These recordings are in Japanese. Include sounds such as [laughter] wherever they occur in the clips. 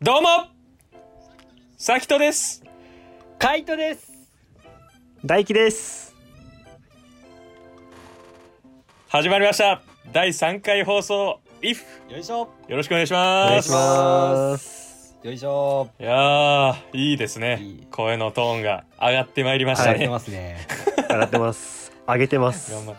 どうもさきとです。カイトです。大輝です。始まりました。第3回放送 IF よいしょ。よろしくお願いしおます。願いします。よいしょ。いやーいいですね。いい。声のトーンが上がってまいりましたね、上がってますね。[laughs] 上がってます。上げてます。頑張る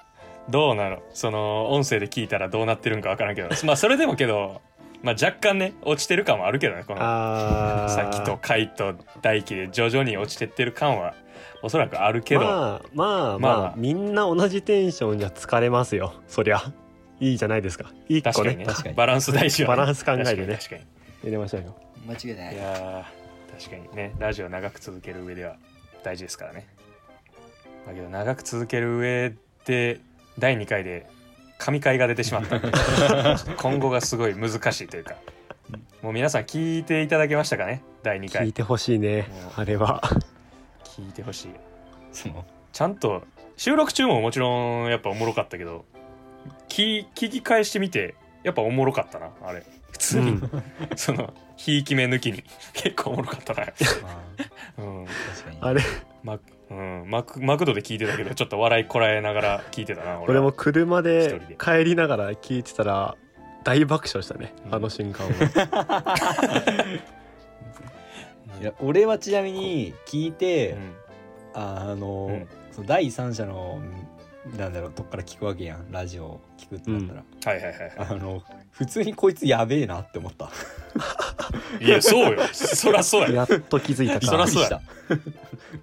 どうなの？その音声で聞いたらどうなってるんかわからんけど。まあそれでもけどまあ若干ね落ちてる感はあるけどねこのさっきとカイと大輝で徐々に落ちてってる感はおそらくあるけど、まあまあまあ、まあみんな同じテンションじゃ疲れますよ。そりゃ。いいじゃないですか。一個ね。確かにね。確かに。バランス大事よ、ね、バランス考えてね。確かに確かに。入れましょうよ。間違いない。いやー確かにね。ラジオ長く続ける上では大事ですからね。だけど長く続ける上で第2回で神回が出てしまった。んで今後がすごい難しいというか。もう皆さん聞いていただけましたかね？第2回。聞いてほしいね。あれは。聞いてほしい。その。ちゃんと収録中ももちろんやっぱおもろかったけど聞聞き返してみてやっぱおもろかったなあれ。普通に、うん。[laughs] そのひいき目抜きに。結構おもろかったな、まあ。うん。確かに。あれ。マうん、マクマクドで聞いてたけどちょっと笑いこらえながら聞いてたな俺俺もは車一で。帰りながら聞いてたら大爆笑したね。うん。あの瞬間は [laughs] いや俺はちなみに聞いて、うん。あの、うん。その第三者のなんだろうとこから聞くわけやん。ラジオを聞くってなったら、はいはいはいはあの普通にこいつやべえなって思った。いいやそうよ。そらそうや。やっと気づいたそからそうや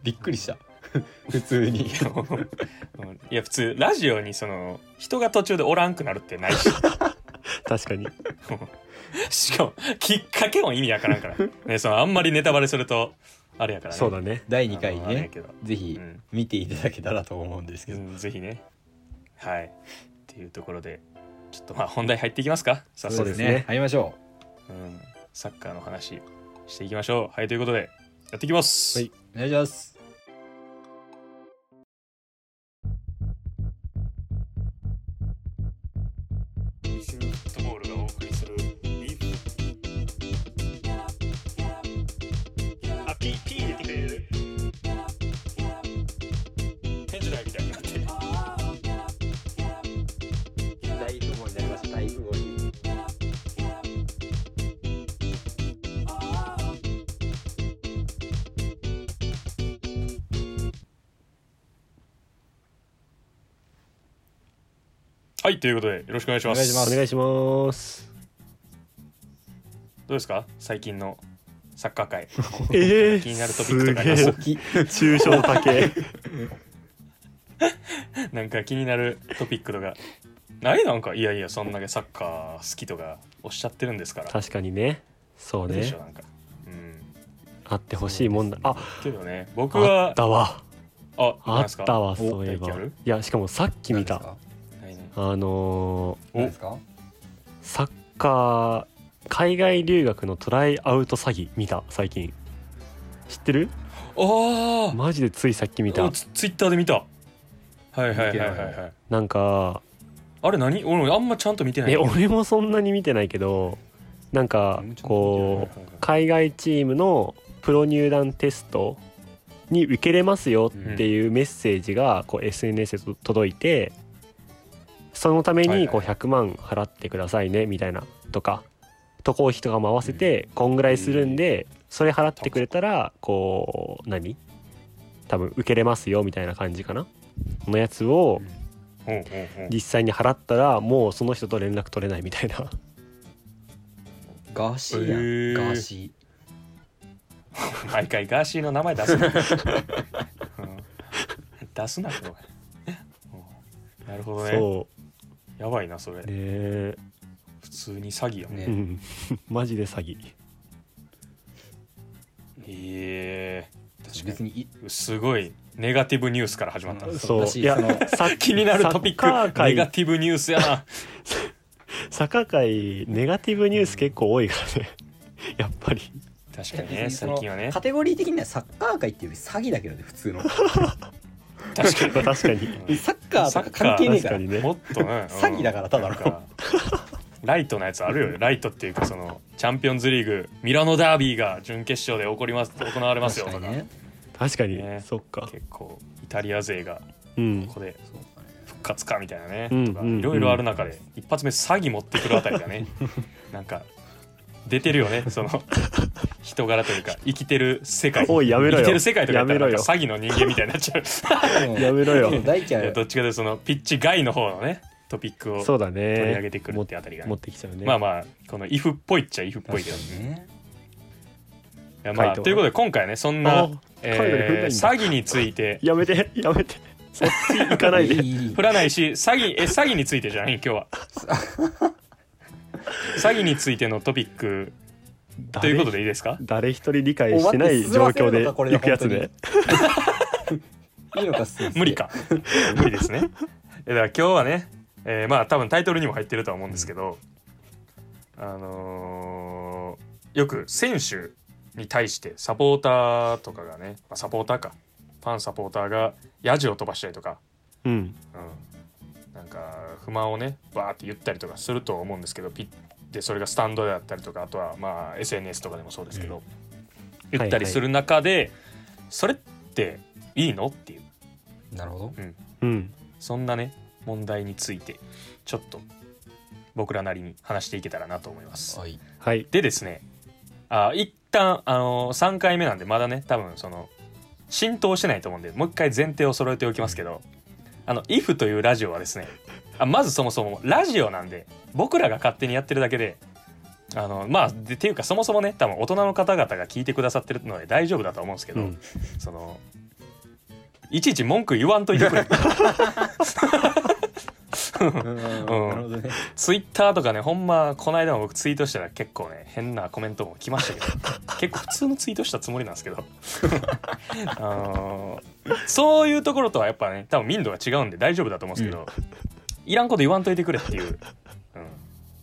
びっくりした [laughs] 普通に。[laughs] いや普通ラジオにその人が途中でおらんくなるってないし。[laughs] 確かに。しかもきっかけも意味わからんから、ね、そのあんまりネタバレするとあれやからね。そうだね。第2回にねぜひうん。見ていただけたらと思うんですけど、うん、ぜひね。はい。っていうところでちょっとまあ本題入っていきますか。早速。そうですね。入りましょう。ん、サッカーの話していきましょう。はいということでやっていきます、はい、うお願いしますということでよろしくお願いします。お願いします。お願いしますどうですか？最近のサッカー界。[laughs] ええ気になるトピックとかあります？抽象高え [laughs] なんか気になるトピックとか。ない？なんか？いやいやそんだけサッカー好きとかおっしゃってるんですから。確かにね。そうね。でしょなんか。うん。あってほしいもんだ。あけどね。僕あはったわ。ああったわそういえば。いやしかもさっき見たあのー何ですか？サッカー海外留学のトライアウト詐欺見た最近。知ってる？ああマジでついさっき見た。ツツイッターで見た。はいはいはいはいはい。なんかあれ何？俺あんまちゃんと見てない。え俺もそんなに見てないけどなんかこう海外チームのプロ入団テストに受けれますよっていうメッセージがこう SNS で届いてそのためにこうはい。はい100万払ってくださいねみたいなとか渡航費とかも合わせてこんぐらいするんでそれ払ってくれたらこう何？多分受けれますよみたいな感じかな？のやつを実際に払ったらもうその人と連絡取れないみたいな。ガーシーやん、へー。ガーシ毎回ガーシーの名前出すな、[laughs] うん。出すなようん。なるほどね。そやばいなそれ。うね。普通に詐欺やんね。うん。[laughs] マジで詐欺。ええー別にいすごいネガティブニュースから始まった、うんそう。だしい。やそのさ気になるトピッサッカー界。クネガティブニュースやな。[laughs] サッカー界ネガティブニュース結構多いからね。[laughs] やっぱり。確かにね別にその最近はねカテゴリー的にはサッカー界っていうより詐欺だけどね普通の確かに。確かに。サッカーとか関係ねえから。ね。もっとね。詐欺だからただの。ライトなやつあるよライトっていうかそのチャンピオンズリーグミラノダービーが準決勝で起こります行われますよ。とか確かにね。確かに、ね。そっか。結構イタリア勢がうん。ここで復活かみたいなね、うんとかうんいろいろある中で一発目詐欺持ってくるあたりがね。[laughs] なんか出てるよね [laughs] その人柄というか生きてる世界。おいやめろよ。生きてる世界とかやったらか詐欺の人間みたいになっちゃう。やめろよ。大ちゃんどっちかというとそのピッチ外の方のねトピックをそうだ取り上ねげてくるってあたりがね。持ってきちゃうね。まあまあこの「イフっぽいっちゃイフっぽいけど、ね。いやまあということで今回ねそんなあ、えー詐欺について。[laughs] やめてやめて。そっち行かないで。いい。振らないし詐欺え詐欺についてじゃない？今日は [laughs] 詐欺についてのトピックということでいいですか？誰一人理解してない状況で行くやつで。いいのかす無理か。無理ですね。えだから今日はね、えーまあ多分タイトルにも入ってるとは思うんですけど、あのーよく選手に対してサポーターとかがね、まあ、サポーターか。ファンサポーターがヤジを飛ばしたりとか、うん。うん、なんか不満をねバーって言ったりとかすると思うんですけどピッでそれがスタンドであったりとかあとはまあ SNS とかでもそうですけど、言ったりする中で、それっていいのっていう。なるほど。うん。そんなね問題についてちょっと僕らなりに話していけたらなと思います。はい。はい。でですねあ一旦あの3回目なんでまだね多分その浸透してないと思うんでもう一回前提を揃えておきますけどあの「IF」というラジオはですねあまずそもそもラジオなんで僕らが勝手にやってるだけであのまあでっていうかそもそもね多分大人の方々が聞いてくださってるので大丈夫だと思うんですけど、うん。そのいちいち文句言わんといてくれ [laughs] うん。ツイッターとかねほんまこの間も僕ツイートしたら結構ね変なコメントも来ましたけど。[laughs] 結構普通のツイートしたつもりなんですけど。あのーそういうところとはやっぱね多分民度が違うんで大丈夫だと思うんですけど、いらんこと言わんといてくれっていう、うん、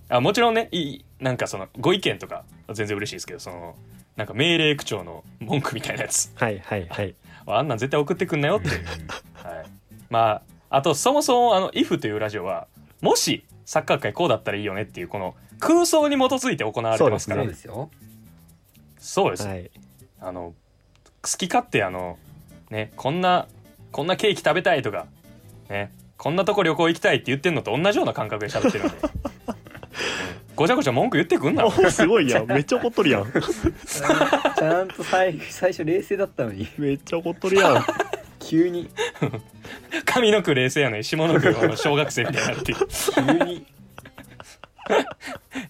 あもちろんねいいなんかそのご意見とかは全然嬉しいですけどそのなんか命令口調の文句みたいなやつ。はいはいはい。あんなん絶対送ってくんなよっていう。はい、まああとそもそもあの「IF」というラジオはもしサッカー界こうだったらいいよねっていうこの空想に基づいて行われてますから。そうですよそうです、はい。あの好き勝手あのねこんなこんなケーキ食べたいとかねこんなとこ旅行行きたいって言ってんのと同じような感覚で喋ってるんで、う [laughs] んごちゃごちゃ文句言ってくんな。おすごいやん。[laughs] めっちゃ怒っとるやん。ちゃんと最最初冷静だったのに。めっちゃ怒っとるやん急に。上の句冷静やのに下の句小学生みたいになって。急に。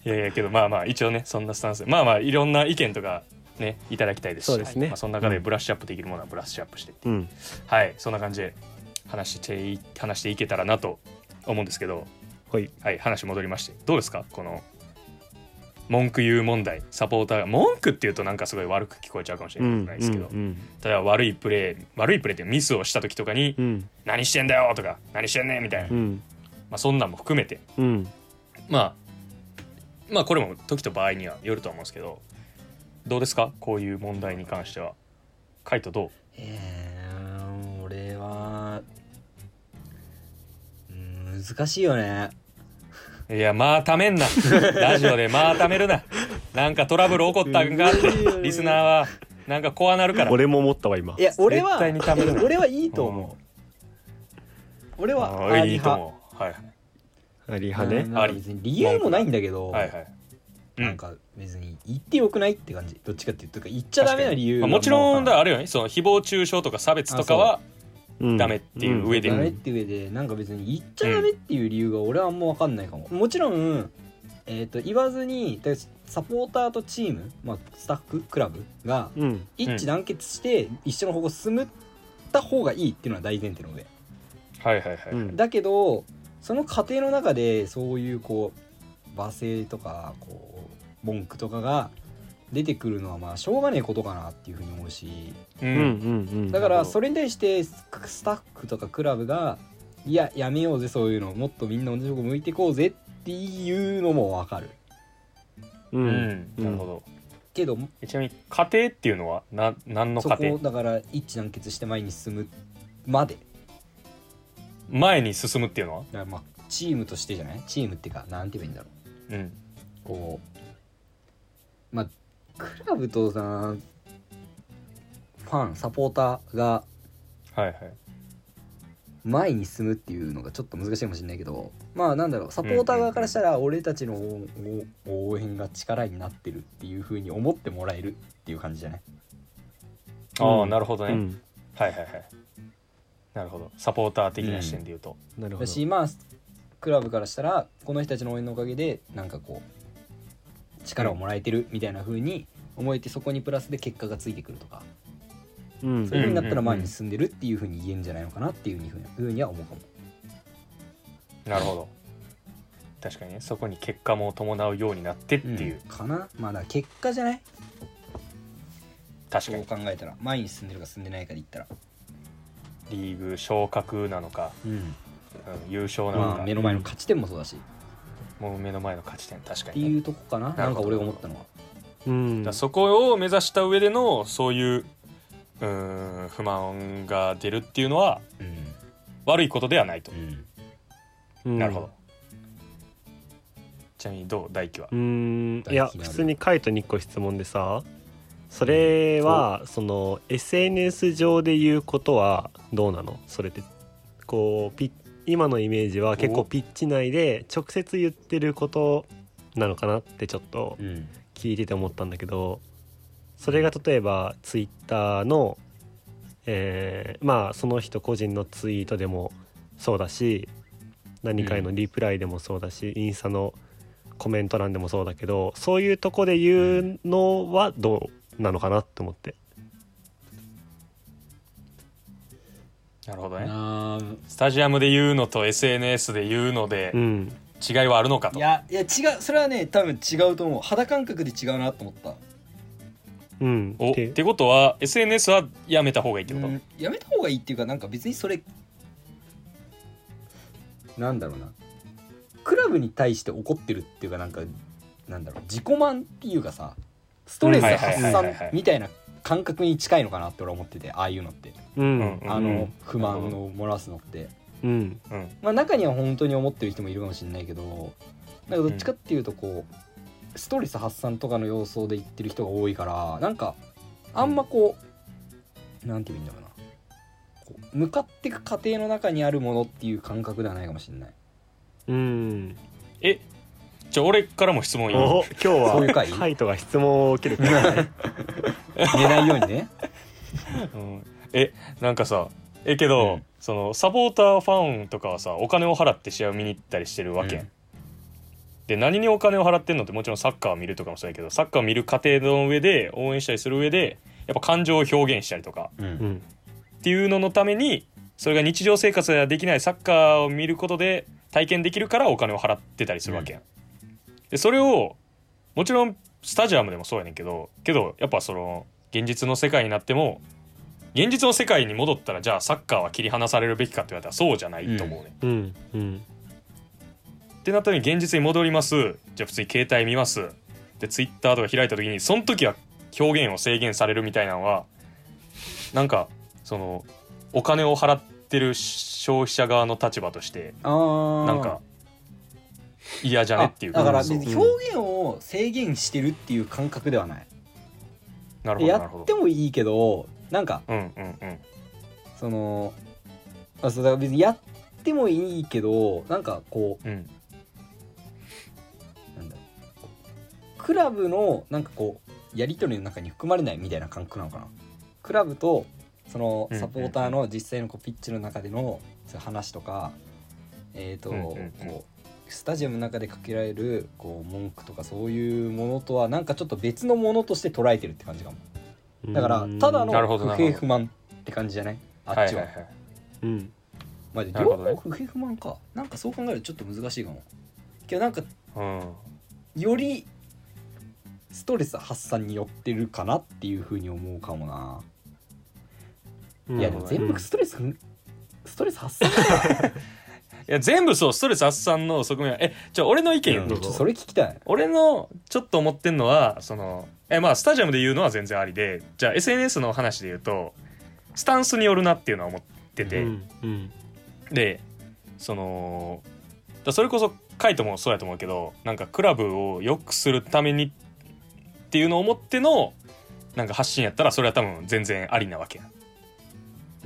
いやいやけどまあまあ一応ねそんなスタンス。でまあまあいろんな意見とかねいただきたいですし。そうですね。まあ、その中でブラッシュアップできるものはブラッシュアップしてて。うん。はいそんな感じで話してい話していけたらなと思うんですけど。はい。はい話戻りまして。どうですか？この文句言う問題サポーターが文句っていうとなんかすごい悪く聞こえちゃうかもしれうんないですけど、うん例えば悪いプレー悪いプレーってミスをした時とかにうん「何してんだよ!」とか「何してんねん!」みたいな、うん。まあ、そんなんも含めて。うん。まあまあこれも時と場合にはよると思うんですけどどうですか？こういう問題に関しては。カイトどう？えー、俺はうん難しいよねいやまあためんな。[laughs] ラジオでまあためるな。なんかトラブル起こったんかってリスナーはなんか怖なるから。俺も思ったわ今。いや俺は絶対に食べるな。俺はいいと思う。俺はああいいと派思う。はい。あり派ね。うん。なんか別に理由もないんだけど、はいはい。なんか別に言ってよくないって感じ。どっちかっていうと言っちゃダメな理由まあがもちろんだまああ。るよね。その誹謗中傷とか差別とかはう。んダメっていう上で。ダメって上でなんか別に言っちゃダメっていう理由が俺はあんま分かんないかも、もちろん、えー、と言わずにサポーターとチーム、まあ、スタッフクラブがうん。一致団結して一緒の方向進むった方がいいっていうのは大前提の上。はいはいはい、うん。だけどその過程の中でそういうこう罵声とかこう文句とかが出てくるのはまあしょうがねえことかなっていうふうに思うし。ううんんうん。だからそれに対してススタッフとかクラブがいややめようぜそういうのもっとみんな同じとこ向いていこうぜっていうのもわかる。ううん。んなるほど。けどえちなみに家庭っていうのはな何のそ家庭？だから一致団結して前に進むまで。前に進むっていうのは？まあチームとしてじゃない？チームっていうかなんて言えばいいんだろう。うん。こうまあクラブとさファンサポーターがはいはい。前に進むっていうのがちょっと難しいかもしれないけどまあなんだろうサポーター側からしたら俺たちの応応援が力になってるっていうふうに思ってもらえるっていう感じじゃない？ああ、うんなるほどね、うん。はいはいはい。なるほど。サポーター的な視点で言うと、なるほど。だしまあクラブからしたらこの人たちの応援のおかげでなんかこう力をもらえてるみたいな風に思えてそこにプラスで結果がついてくるとかうん。そういう風になったら前うんに進んでるっていう風に言えるんじゃないのかなっていうふうには思うかも。なるほど。確かにね。そこに結果も伴うようになってっていう、かな？まあだ結果じゃない？確かそうに考えたら。前に進んでるか進んでないかで言ったら、リーグ昇格なのか、うん、うん優勝なのか、まあ目の前の勝ち点もそうだしもう目の前の勝ち点確かってに、ね、いうとこかなななんか俺が思ったのは。うん。だそこを目指した上でのそういううーん不満が出るっていうのはうん。悪いことではないと、うん。うんなるほど。ちなみにどう大輝は？うーん。大いや普通にカイトに1個質問でさそれはその SNS 上で言うことはどうなの？それってこうピッ今のイメージは結構おピッチ内で直接言ってることなのかなってちょっとうん。聞いてて思ったんだけどそれが例えばツイッターの、えーまあその人個人のツイートでもそうだし何かへのリプライでもそうだし、インスタのコメント欄でもそうだけどそういうとこで言うのはどうなのかなって思って。なるほどね。あ。ースタジアムで言うのと SNS で言うのでうん。違いはあるのかと、いやいや違うそれはね多分違うと思う。肌感覚で違うなと思った。うん、おっでてことは SNS はやめた方がいいってこと、うん。やめた方がいいっていうかなんか別にそれなんだろうな。クラブに対して怒ってるっていうかなんかなんだろう。自己満っていうかさストレス発はいはいはいはいはい散みたいな感覚に近いのかなって俺は思っててああいうのって。うん。うん。あのうん。不満を漏らすのって。うん。うん。まあ中には本当に思ってる人もいるかもしれないけどなんかどっちかっていうとこうストレス発散とかの様相で言ってる人が多いからなんかあんまこうなんて言うんだろうな。こう向かっていく過程の中にあるものっていう感覚ではないかもしれない。うん。えじゃあ俺からも質問いい？お今日はそういう回？カイトが質問を受けるからね寝ないようにね。うん。えなんかさえけど、うん。そのサポーターファンとかはさお金を払って試合を見に行ったりしてるわけ。うん。で何にお金を払ってんのってもちろんサッカーを見るとかもそうやけどサッカーを見る過程の上で応援したりする上でやっぱ感情を表現したりとか。ううんん。っていうののためにそれが日常生活ではできないサッカーを見ることで体験できるからお金を払ってたりするわけやん。でそれをもちろんスタジアムでもそうやねんけどけどやっぱその現実の世界になっても現実の世界に戻ったらじゃあサッカーは切り離されるべきかって言われたらそうじゃないと思うね、ん。うんうん。ってなった時に現実に戻ります。じゃあ普通に携帯見ますでツイッターとか開いた時にその時は表現を制限されるみたいなのはなんかそのお金を払ってる消費者側の立場としてなんか嫌じゃね？っていう。あだから表現を制限してるっていう感覚ではない。なるほどやなるほど。ってもいいけどなんかうんうんうん。そのあそうだから別にやってもいいけどなんかこううん。なんだろう。クラブのなんかこうやり取りの中に含まれないみたいな感覚なのかな。クラブとそのうんサポーターの実際のこうピッチの中でのそういう話とかえっ、と、うんうんうん。こうスタジアムの中でかけられるこう文句とかそういうものとはなんかちょっと別のものとして捉えてるって感じかも。だからただの不平不満って感じじゃない？あっちは,、はいはいはいうんまあ、両方不平不満か。なんかそう考えるとちょっと難しいかも。けどなんかうん。よりストレス発散によってるかなっていうふうに思うかもな、うん。いやでも全部ストレス、ストレス発散だ [laughs] いや全部そうストレス発散の側面はえじゃあ俺の意見言うとそれ聞きたい。俺のちょっと思ってんのはそのえまあスタジアムで言うのは全然ありでじゃあ SNS の話で言うとスタンスによるなっていうのは思ってて、うんうん。でそのだそれこそカイトもそうやと思うけどなんかクラブを良くするためにっていうのを思ってのなんか発信やったらそれは多分全然ありなわけや。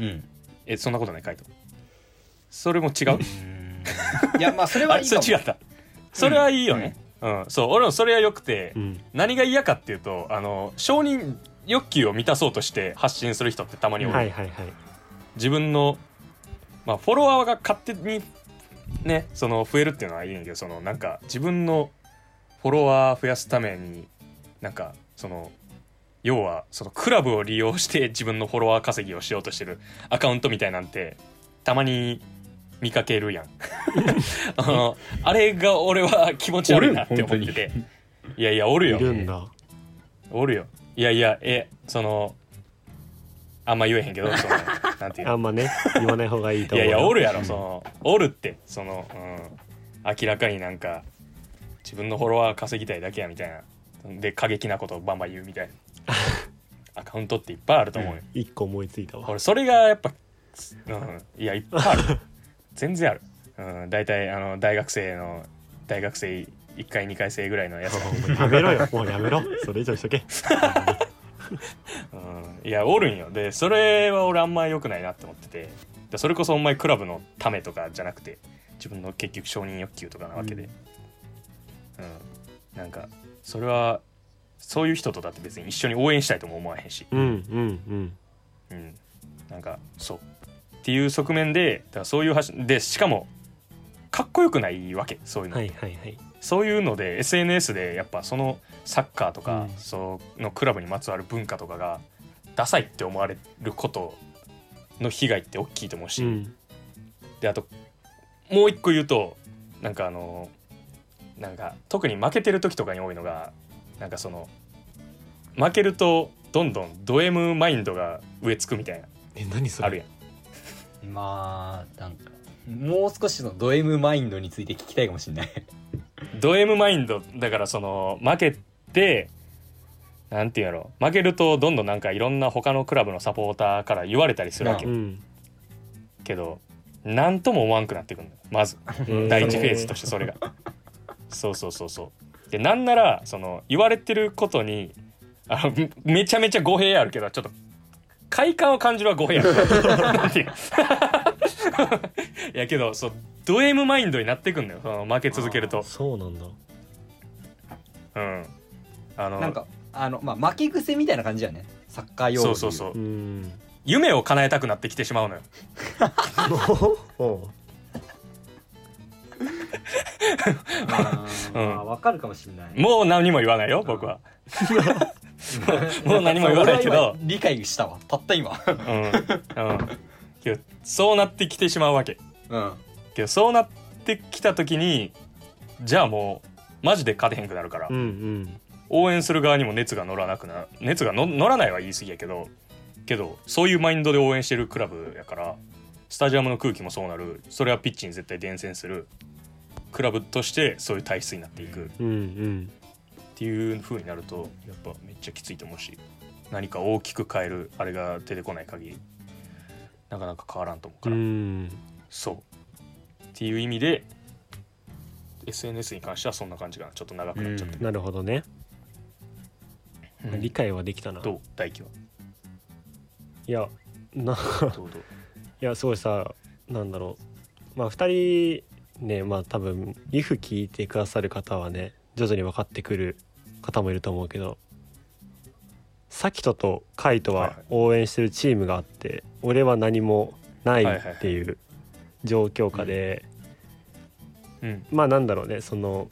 うん。えそんなことないカイト。それも違う？いやまあそれあはいいかも。それ違った。それはいいよね。うん、そう。俺もそれはよくて、うん。何が嫌かっていうとあの承認欲求を満たそうとして発信する人ってたまにおる、はいはいはい。自分の、まあ、フォロワーが勝手にねその増えるっていうのはいいんやけどそのなんか自分のフォロワー増やすためになんかその要はそのクラブを利用して自分のフォロワー稼ぎをしようとしてるアカウントみたいなんてたまに見かけるやん。[laughs] あのあれが俺は気持ち悪いなって思ってて。いやいやおるいよるんだ。おるよ。いやいやえそのあんま言えへんけどそのなんていうの。あんまね言わない方がいいと思ういやいやおるやろうんそのおるって。その、うん、明らかになんか自分のフォロワー稼ぎたいだけやみたいな。で過激なことをバンバン言うみたいな。[laughs] アカウントっていっぱいあると思うよ、一個思いついたわ。俺それがやっぱ、うん、いやいっぱいある [laughs] 全然ある、うん、大体あの大学生の大学生1回2回生ぐらいのやつ。[laughs] がやめろよ。もうやめろ。それ以上しとけ。うん、いやおるんよ。でそれは俺あんま良くないなって思ってて。でそれこそお前クラブのためとかじゃなくて自分の結局承認欲求とかなわけで、うん。なんかそれはそういう人とだって別に一緒に応援したいとも思わへんし、うんうんうん。うん、なんかそうっていう側面でだからそういう話でしかもかっこよくないわけそういうの、はいはいはい。そういうので SNS でやっぱそのサッカーとか、うん。そのクラブにまつわる文化とかがダサいって思われることの被害って大きいと思うし、うん。であともう一個言うとなんかあのなんか特に負けてる時とかに多いのがなんかその負けるとどんどんド M マインドが植え付くみたいな。え何それ？あるやんまあなんかもう少しのド M マインドについて聞きたいかもしれない。ド M マインドだからその負けてなんていうんやろ負けるとどんどんなんかいろんな他のクラブのサポーターから言われたりするわけ。ようん。けど何とも思わんくなってくるのよまず。第一フェーズとしてそれが。[laughs] そうそうそうそう。でなんならその言われてることにあめちゃめちゃ語弊あるけどちょっと快感を感じるは語弊あるなんてい [laughs] やけどそうド M マインドになってくんのよその負け続けると。そうなんだ。うん。あのなんかあのまあ負け癖みたいな感じやね。サッカー用語そうそうそう。うん。夢を叶えたくなってきてしまうのよ。お [laughs] うあー。うん。まあわかるかもしれない。もう何も言わないよ僕は [laughs] [laughs] もう何も言わないけど。理解したわ。たった今。うん。うん。けどそうなってきてしまうわけ。うん。けどそうなってきた時にじゃあもうマジで勝てへんくなるから、うんうん。応援する側にも熱が乗らなくな熱がの乗らないは言い過ぎやけど。けどそういうマインドで応援してるクラブやからスタジアムの空気もそうなる。それはピッチに絶対伝染するクラブとしてそういう体質になっていく。うんうんっていう風になるとやっぱめっちゃきついと思うし何か大きく変えるあれが出てこない限りなかなか変わらんと思ううから、ん。そう。っていう意味で SNS に関してはそんな感じかな。ちょっと長くなっちゃって、なるほどね。うん。理解はできたな。どう？大輝は？いやな [laughs] いやすごいさなんだろう。まあ2人ねまあ多分リフ聞いてくださる方はね徐々に分かってくる方もいると思うけどサキトとカイトはいははい。応援してるチームがあって、俺は何もないっていう状況下で、うん。まあなんだろうねその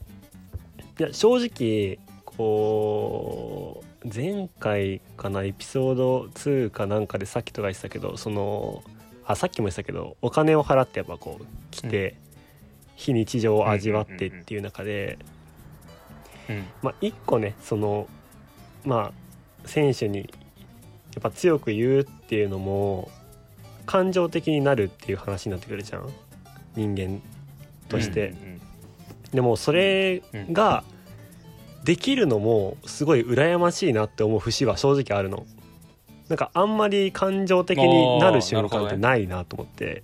いや正直こう前回かなエピソード2かなんかでさっきとか言ってたけどそのあさっきも言ってたけどお金を払ってやっぱこう来て、非日常を味わってっていう中で、うんまあ一個ねそのまあ選手にやっぱ強く言うっていうのも感情的になるっていう話になってくるじゃん。人間として。うんうんでもそれができるのもすごい羨ましいなって思う節は正直あるの。なんかあんまり感情的になる瞬間ってないなと思って、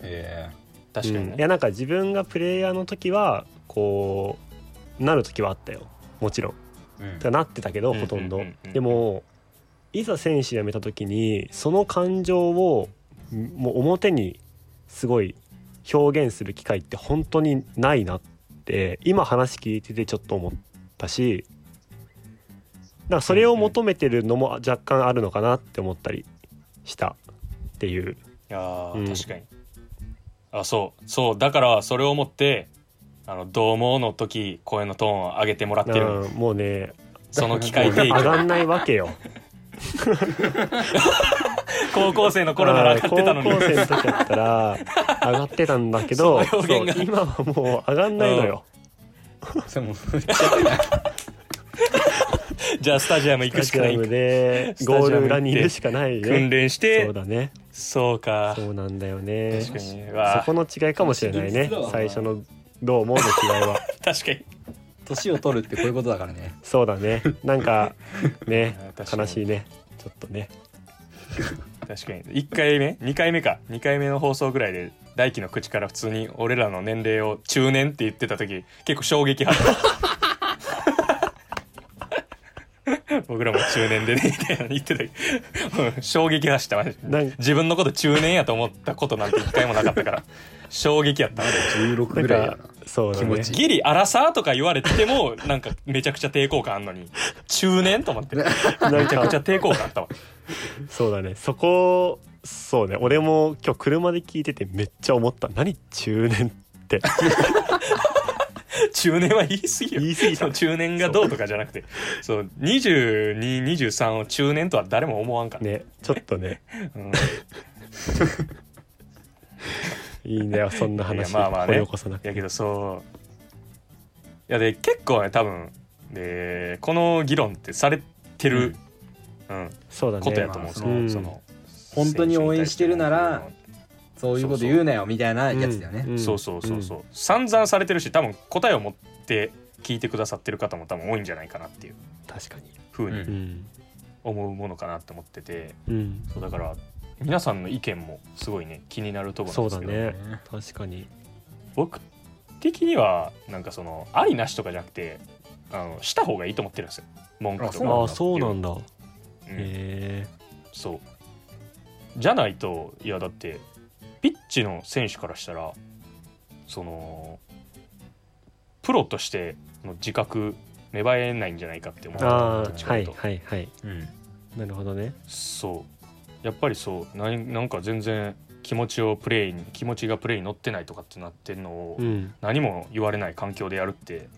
え確かにね、うんいやなんか自分がプレイヤーの時はこうなる時はあったよ。もちろん。えうん。なってたけどうんほとんど、でもいざ選手辞めた時にその感情をんもう表にすごい表現する機会って本当にないなって今話聞いててちょっと思ったしだからそれを求めてるのも若干あるのかなって思ったりした。っていう。いやーうん。確かに。あそう。そう。だからそれを思ってあの「どうも」の時声のトーンを上げてもらってる。うんもうね。その機会提供上がんないわけよ。[laughs] 高校生の頃なら上がってたのに。高校生の時だったら上がってたんだけど今はもう上がんないのよ、それもじゃあスタジアム行くしかない。スタジアムでゴール裏にいるしかない訓ね練してそうだね。そうか。そうなんだよね。確かに。ねそわあこの違いかもしれないね。最初の「どうも」の違いは？[laughs] 確かに。年を取るってこういうことだからね。そうだね。なんかね [laughs] 悲しいね。ちょっとね。確かに。1回目2回目か。2回目の放送ぐらいで大輝の口から普通に俺らの年齢を中年って言ってた時結構衝撃発 [laughs] 僕らも中年でねみたいな言ってたうん衝撃走ったマジで。なんか自分のこと中年やと思ったことなんて一回もなかったから衝撃やった16なんぐらいやな。かそうだね。ギリアラサーとか言われてもなんかめちゃくちゃ抵抗感あんのに中年と思って。[laughs] めちゃくちゃか抵抗感あったわ。そうだね。そこそうね。俺も今日車で聞いててめっちゃ思った。何中年って。中年は言い過ぎよ。言い過ぎた。中年がどうとかじゃなくて。そう。2223を中年とは誰も思わんから、ね。ちょっとね。うん [laughs] いいんだよ [laughs] そんな話。いやまあまあね。掘り起こさなくて。やけどそう。いやで結構ね多分。でこの議論ってされてる、うん。そうだね。ことやと思うんですよ、うん。その本当に応援してるならそういうこと言うなよみたいなやつだよね。うん。そうそうそうそう、散々されてるし多分答えを持って聞いてくださってる方も多分多いんじゃないかなっていう。確かに。ふうに思うものかなって思ってて、うん。そうだから皆さんの意見もすごいね気になるところなんですけど。そうだね。確かに。僕的にはなんかそのありなしとかじゃなくてあのした方がいいと思ってるんですよ。文句とか。あああそうなんだ。うん。へそう。じゃないといやだってピッチの選手からしたらそのプロとしての自覚芽生えないんじゃないかって思うえああはいはいはい。うん。なるほどね。そうやっぱりそうなんなんか全然気持ちをプレイに気持ちがプレイに乗ってないとかってなってんのをうん。何も言われない環境でやるって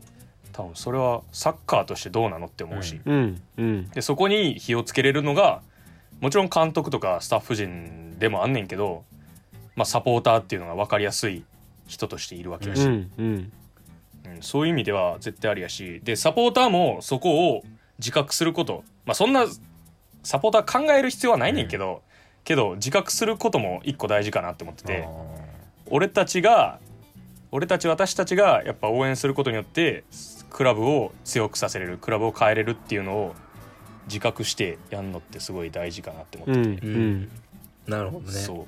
多分それはサッカーとしてどうなのって思うし、うん。うん。でそこに火をつけれるのがもちろん監督とかスタッフ陣でもあんねんけど、まあ、サポーターっていうのが分かりやすい人としているわけだし、うん。うん。うんそういう意味では絶対ありやし。でサポーターもそこを自覚すること、まあ、そんなサポーター考える必要はないねんけど、けど自覚することも一個大事かなって思ってて。俺たちが俺たち私たちがやっぱ応援することによってクラブを強くさせれるクラブを変えれるっていうのを自覚してやんのってすごい大事かなって思うんってて、うんなるほどね。そう。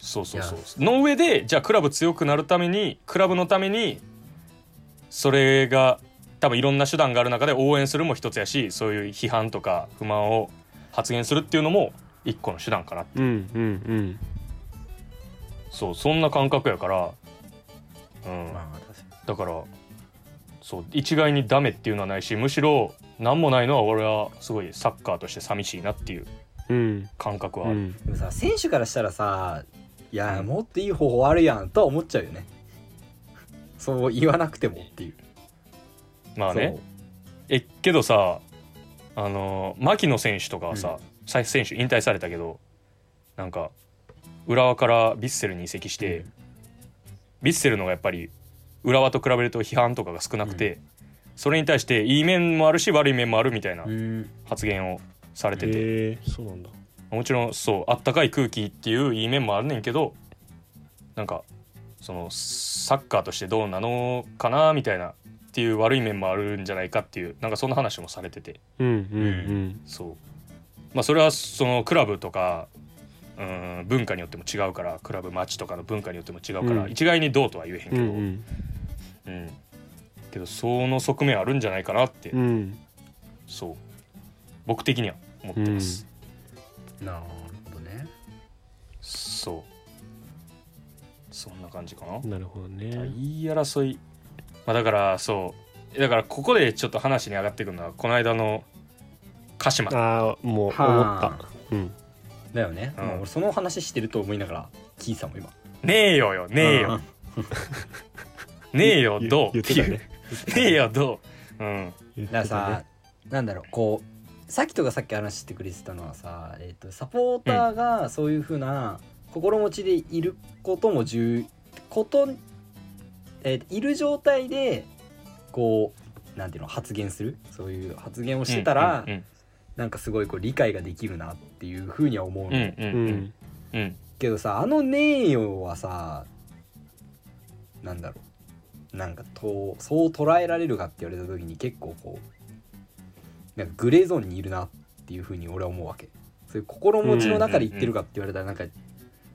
そうそうそいう。の上でじゃあクラブ強くなるためにクラブのためにそれが多分いろんな手段がある中で応援するも一つやしそういう批判とか不満を発言するっていうのも一個の手段かなうんうんそうそんな感覚やからうん、まあ確かだからそう一概にダメっていうのはないしむしろ何もないのは俺はすごいサッカーとして寂しいなっていううん。感覚はある、うん。にでもさ選手からしたらさいやもっといい方法あるやんとは思っちゃうよね。そう言わなくてもっていう。まあね。えけどさあの牧野選手とかはさ、さ選手引退されたけどなんか浦和からヴィッセルに移籍して、ヴィッセルのがやっぱり浦和と比べると批判とかが少なくて、それに対していい面もあるし悪い面もあるみたいな発言をされてて、そうなんだ。もちろんそうあったかい空気っていういい面もあるねんけどなんかそのサッカーとしてどうなのかなみたいなっていう悪い面もあるんじゃないかっていうなんかそんな話もされてて。うんうんそう。まあそれはそのクラブとかうん文化によっても違うからクラブ街とかの文化によっても違うから、うん。一概にどうとは言えへんけど、ううん。ん。けどその側面あるんじゃないかなって、うん。うんそう。僕的には思ってます、なるほどね。そう。そんな感じかな、なるほどね。言い争い、まあ、だからそう。だからここでちょっと話に上がってくるのはこの間の鹿島。ああもう思った。はうん。だよね、うん。その話してると思いながら聞いてたもん今。ねえよよねえよ、[laughs] ねえよ言どう？言ってたね。[laughs] ねえよどう？うん。だからさ、たねなんだろうこうさっきとかさっき話してくれてたのはさ、えー、とサポーターがそういうふうな心持ちでいることも重こと、えーいる状態でこうなんていうの発言する？そういう発言をしてたら、うんなんかすごいこう理解ができるなっていうふうには思うの、うんうんううん。んうん。けどさあの名誉はさなんだろう。なんかとそう捉えられるかって言われた時に結構こうなんかグレーゾーンにいるなっていうふうに俺は思うわけ。そういう心持ちの中で言ってるかって言われたらなんか、どっち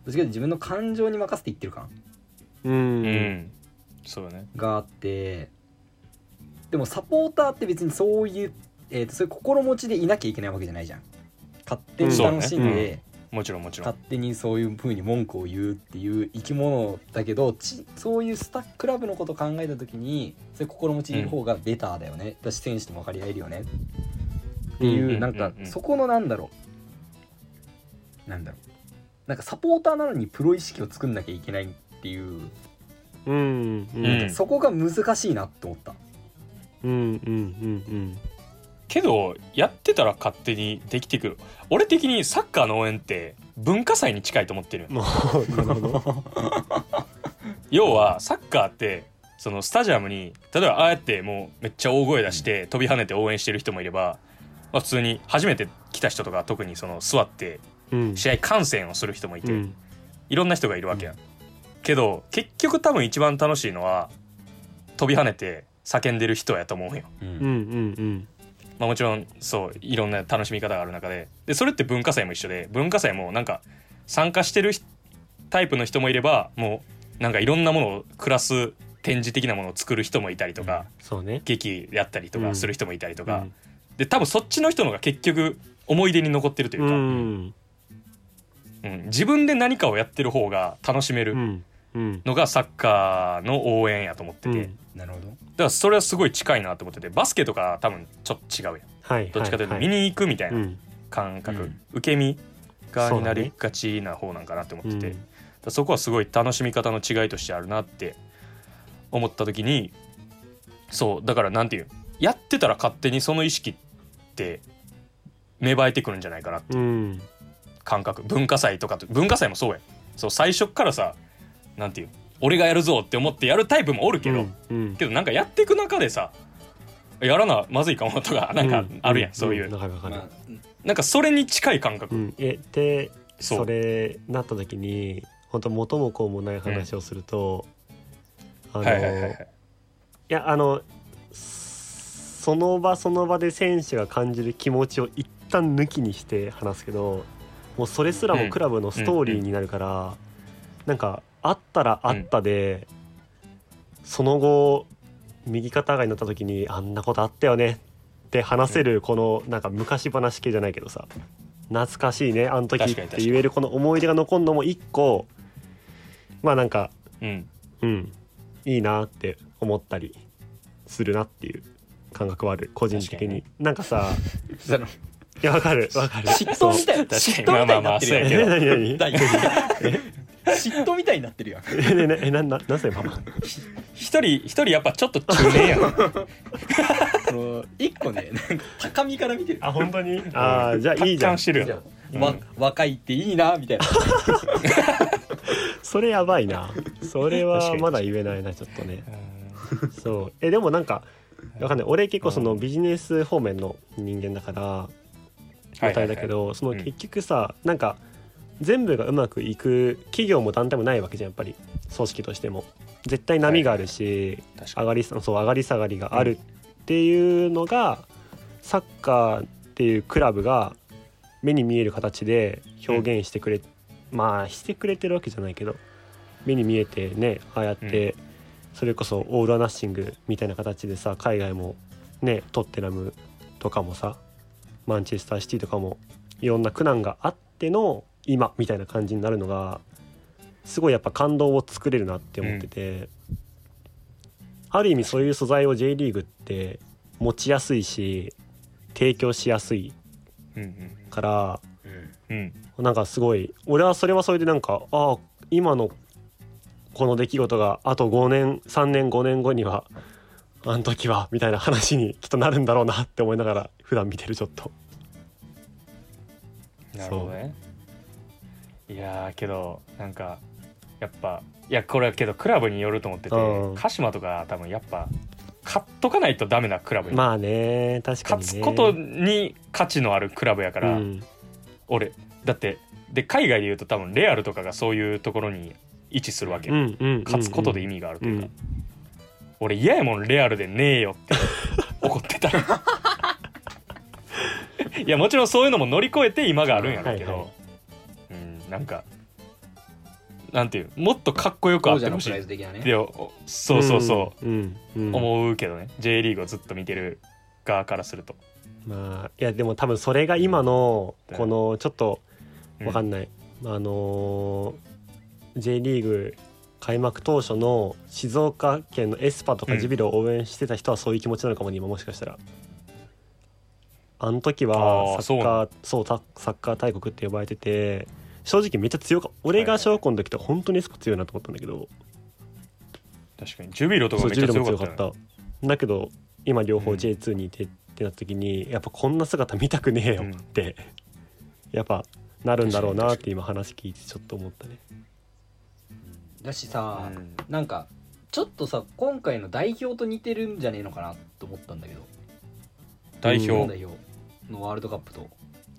かというと自分の感情に任せて言ってる感。ううんんそうだね。があってでもサポーターって別にそういう、えー、とそういう心持ちでいなきゃいけないわけじゃないじゃん。勝手に楽しんそうで、もちろんもちろん。勝手にそういう風に文句を言うっていう生き物だけどちそういうスタックラブのことを考えた時にそういう心持ちでいる方がベターだよね、だし選手とも分かり合えるよね。っていう、うんなんかうんうん。そこのなんだろう。なんだろう。なんかサポーターなのにプロ意識を作んなきゃいけないっていう、うんうん。うん。そこが難しいなって思った。うんうんうんけどやってたら勝手にできてくる。俺的にサッカーの応援って文化祭に近いと思ってる。[laughs] [laughs] 要はサッカーってそのスタジアムに例えばああやってもうめっちゃ大声出して飛び跳ねて応援してる人もいれば、まあ、普通に初めて来た人とか特にその座ってうん。試合観戦をする人もいて、うん。いろんな人がいるわけや、けど結局多分一番楽しいのは飛び跳ねて叫んでる人やと思うよ、うん。うんうんまあ、もちろんそういろんな楽しみ方がある中で。でそれって文化祭も一緒で文化祭もなんか参加してる人タイプの人もいればもうなんかいろんなものをクラス展示的なものを作る人もいたりとか、そうね。劇やったりとかする人もいたりとか、うん。で多分そっちの人のが結局思い出に残ってるといううか、ん。うん。自分で何かをやってる方が楽しめる。うんうんのがサッカーの応援やと思ってて、うん。なるほど。だからそれはすごい近いなと思っててバスケとか多分ちょっと違うやん。はいどっちかというとは見に行くみたいなうん。感覚、うん。受け身側になりがちな方なんかなって思ってて。そ,、こはすごい楽しみ方の違いとしてあるなって思った時にそうだからなんていうやってたら勝手にその意識って芽生えてくるんじゃないかなって。うん。感覚。文化祭とかと文化祭もそうやそう最初っからさなんていう俺がやるぞって思ってやるタイプもおるけど、うんうん。けどなんかやっていく中でさやらなまずいかもとかなんかあるやん、そういう、わかるわかるまあなんかそれに近い感覚、うんえでそれなった時に本当元も子もない話をすると、あのはいはいはいはい。いやあのその場その場で選手が感じる気持ちを一旦抜きにして話すけどもうそれすらもクラブのストーリーになるから、なんかあったらあったで、その後右肩上がりになった時にあんなことあったよねって話せるこのなんか昔話系じゃないけどさ懐かしいねあの時って言えるこの思い出が残るのも一個まあなんかうん。うんいいなって思ったりするなっていう感覚はある個人的に。になんかさ [laughs] いやわかるわかる。嫉妬みたいな確か嫉にまあまあまあそうやけど。え [laughs] 何何？[laughs] 大嫉妬みたいになってるやん。[laughs] えねねえなななぜ今一人一人やっぱちょっと中年やん。[laughs] その一個ねなんか高みから見てる。あ本当に？ああじゃあいいじゃん。してるやん。じゃあわ若いっていいなみたいな。それやばいな。それはまだ言えないなちょっとね。そう。えでもなんかわかんない。俺結構そのビジネス方面の人間だからみたいだけどその結局さなんか全部がうまくいく企業も団体もないわけじゃんやっぱり。組織としても。絶対波があるし確か上がりそう上がり下がりがあるっていうのがサッカーっていうクラブが目に見える形で表現してくれまあしてくれてるわけじゃないけど目に見えてねああやって、それこそオール・ア・ナッシングみたいな形でさ海外もねトッテナムとかもさマンチェスターシティとかもいろんな苦難があっての今みたいな感じになるのがすごいやっぱ感動を作れるなって思ってて、ある意味そういう素材を J リーグって持ちやすいし提供しやすいうんからうんうんうん。なんかすごい俺はそれはそれでなんかああ今のこの出来事があと5年3年5年後にはあの時はみたいな話にきっとなるんだろうなって思いながら普段見てるちょっと。なるほどねいやーけどなんかやっぱいやこれはけどクラブによると思っててうん。鹿島とか多分やっぱ勝っとかないとダメなクラブやまあね確かにね。勝つことに価値のあるクラブやから、うん。俺。だってで海外で言うと多分レアルとかがそういうところに位置するわけ。よ、うんうんうん勝つことで意味があるというか、うん俺嫌やもんレアルでねえよって [laughs] 怒ってた。らいやもちろんそういうのも乗り越えて今があるんやろうけど、はいはい。うんなんかなんていうもっとかっこよくあってほしい。ね。そうそうそう、うんうん思うけどね。J リーグをずっと見てる側からすると。まあいやでも多分それが今のこのちょっとわかない、んない、あのー J リーグ開幕当初の静岡県のエスパとかジュビロを応援してた人はそういう気持ちなのかもね今もしかしたら。あの時はサッカーそうササッカー大国って呼ばれてて正直めっちゃ強か俺が小学校の時と本当にエスパ強いなと思ったんだけど、確かに。ジュビロとかめっちゃ強強かったよね。かった。だけど今両方うん。J2 にいてってなった時にやっぱこんな姿見たくねえよって、やっぱなるんだろうなって今話聞いてちょっと思ったね。だしさ、うん。なんかちょっとさ今回の代表と似てるんじゃねえのかなと思ったんだけど。代表、代表のワールドカップと。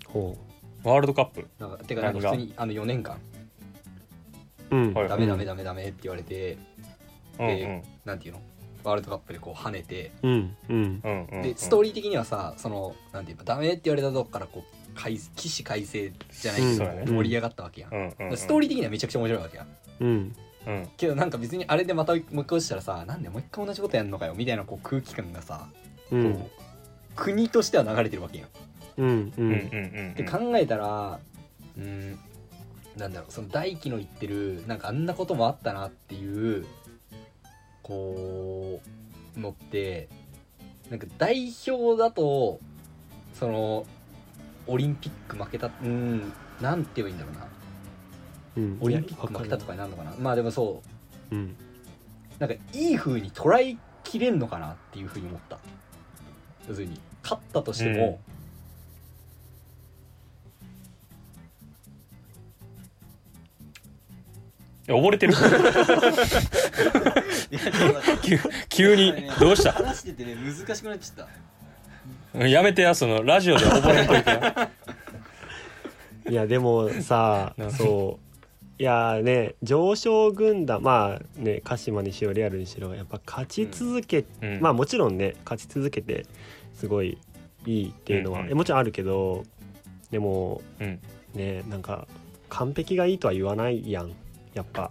ほワールドカップ。なんかてかなんか普通にあの4年間。ううん、はい。ダメダメダメダメって言われて、うんうん。でなんていうの？ワールドカップでこう跳ねて。うんうん。うんうんでストーリー的にはさそのなんていうの？ダメって言われたとこからこう改起死回生じゃないけど、そうやね。盛り上がったわけやん、うんうんうん。ストーリー的にはめちゃくちゃ面白いわけやうん。うん。けどなんか別にあれでまたもう一回落ちたらさなんでもう一回同じことやんのかよみたいなこう空気感がさ、うん。こう国としては流れてるわけやん。うんううんうんんうん。って考えたらうんなんだろうその大輝の言ってるなんかあんなこともあったなっていうこうのってなんか代表だとそのオリンピック負けたうんなんて言えばいいんだろうな。うん。オリンピック負けたとかになるのかな。まあでもそう。うん。なんかいい風に捉えきれんのかなっていう風に思った。要するに勝ったとしても、いや溺れてる。急急にどうした？話しててね難しくなっちゃった。うんやめてやそのラジオで溺れんといて。やいやでもさなそう。いやね上昇軍団まあね鹿島にしろリアルにしろやっぱ勝ち続け、うん。まあもちろんね勝ち続けてすごいいいっていうのは、うんうん。えもちろんあるけどでもうん。ねなんか完璧がいいとは言わないやんやっぱ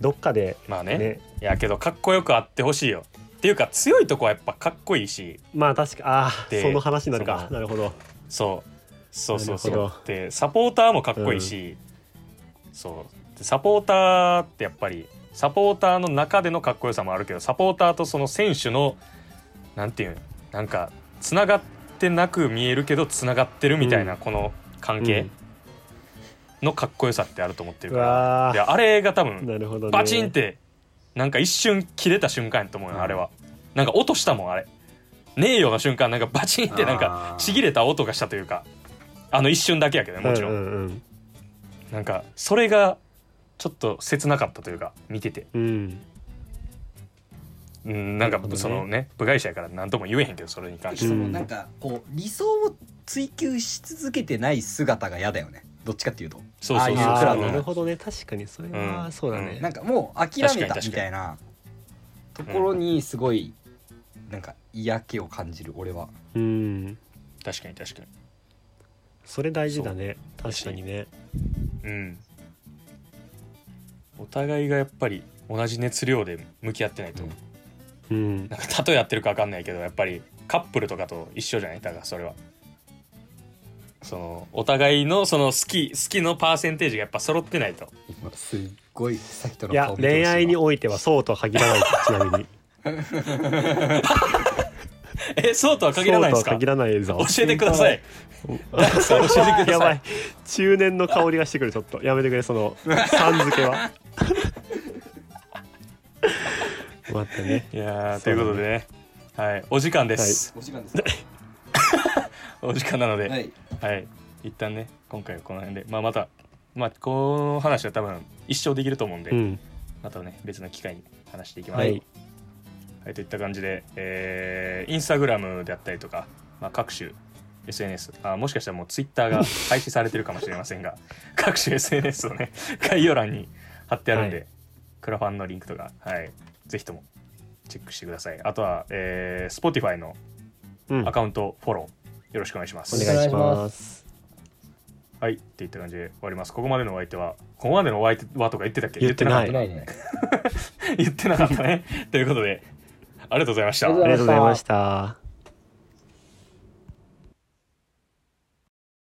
どっかでまあね。ね。いやけどかっこよくあってほしいよ。っていうか強いとこはやっぱかっこいいし。まあ確かああでその話になるか。そのなるほど。そう。そうそうそなるほうでサポーターもかっこいいし、そう。でサポーターってやっぱりサポーターの中でのかっこよさもあるけどサポーターとその選手のなんていうのなんかつながってなく見えるけどつながってるみたいなこの関係のかっこよさってあると思ってるうから、あれが多分ーなるほどね。バチンってなんか一瞬切れた瞬間やと思うよ、あれは。なんか音したもんあれ。ねえよの瞬間なんかバチンってなんかちぎれた音がしたというか。あの一瞬だけやけどねもちろん,、うんうんなんかそれがちょっと切なかったというか見てて。うん。うんなんかそのね部外者やから何とも言えへんけどそれに関して。は、そのなんかこう理想を追求し続けてない姿が嫌だよねどっちかっていうと。そうそうそうああいうクラブあーなるほどね。確かに。それはうん。そうだね、なんかもう諦めたみたいな。ところにすごいなんか嫌気を感じる俺は。うん。確かに確かに。それ大事だね。確かにね。うん。お互いがやっぱり同じ熱量で向き合ってないと、うん。うん。なんか例えやってるか分かんないけどやっぱりカップルとかと一緒じゃない？だからそれはそのお互いのその好き好きのパーセンテージがやっぱ揃ってないと。今すっごいさっきとのいや顔見てほし恋愛にわおいてはそうとは限らない [laughs] ちなみに。[laughs] えそうとは限らないんですか？そうとは限らないぞ。教えてください。大地さん教えてください。やばい中年の香りがしてくるちょっと。やめてくれそのさん付けは。[laughs] 待ってね。いやーということでね。はいお時間です、お時間です。かお時間なので、はいはい、一旦ね今回はこの辺で、まあ、また、まあ、この話は多分一生できると思うんで、うん。またね別の機会に話していきます。ははい。い、といった感じで、えーインスタグラムであったりとか、まあ、各種 SNS あもしかしたらもうツイッターが [laughs] 廃止されてるかもしれませんが各種 SNS をね概要欄に貼ってあるんで、はい。クラファンのリンクとか、はい、ぜひともチェックしてください。あとは、えー、Spotify のうん。アカウントフォローよろしくお願いします。お願いしますはい、っていった感じで終わります。ここまでのお相手は、ここまでのお相手はとか言ってたっけ？言ってない [laughs] 言ってなかったね。ということで、ありがとうございましたありがとうございました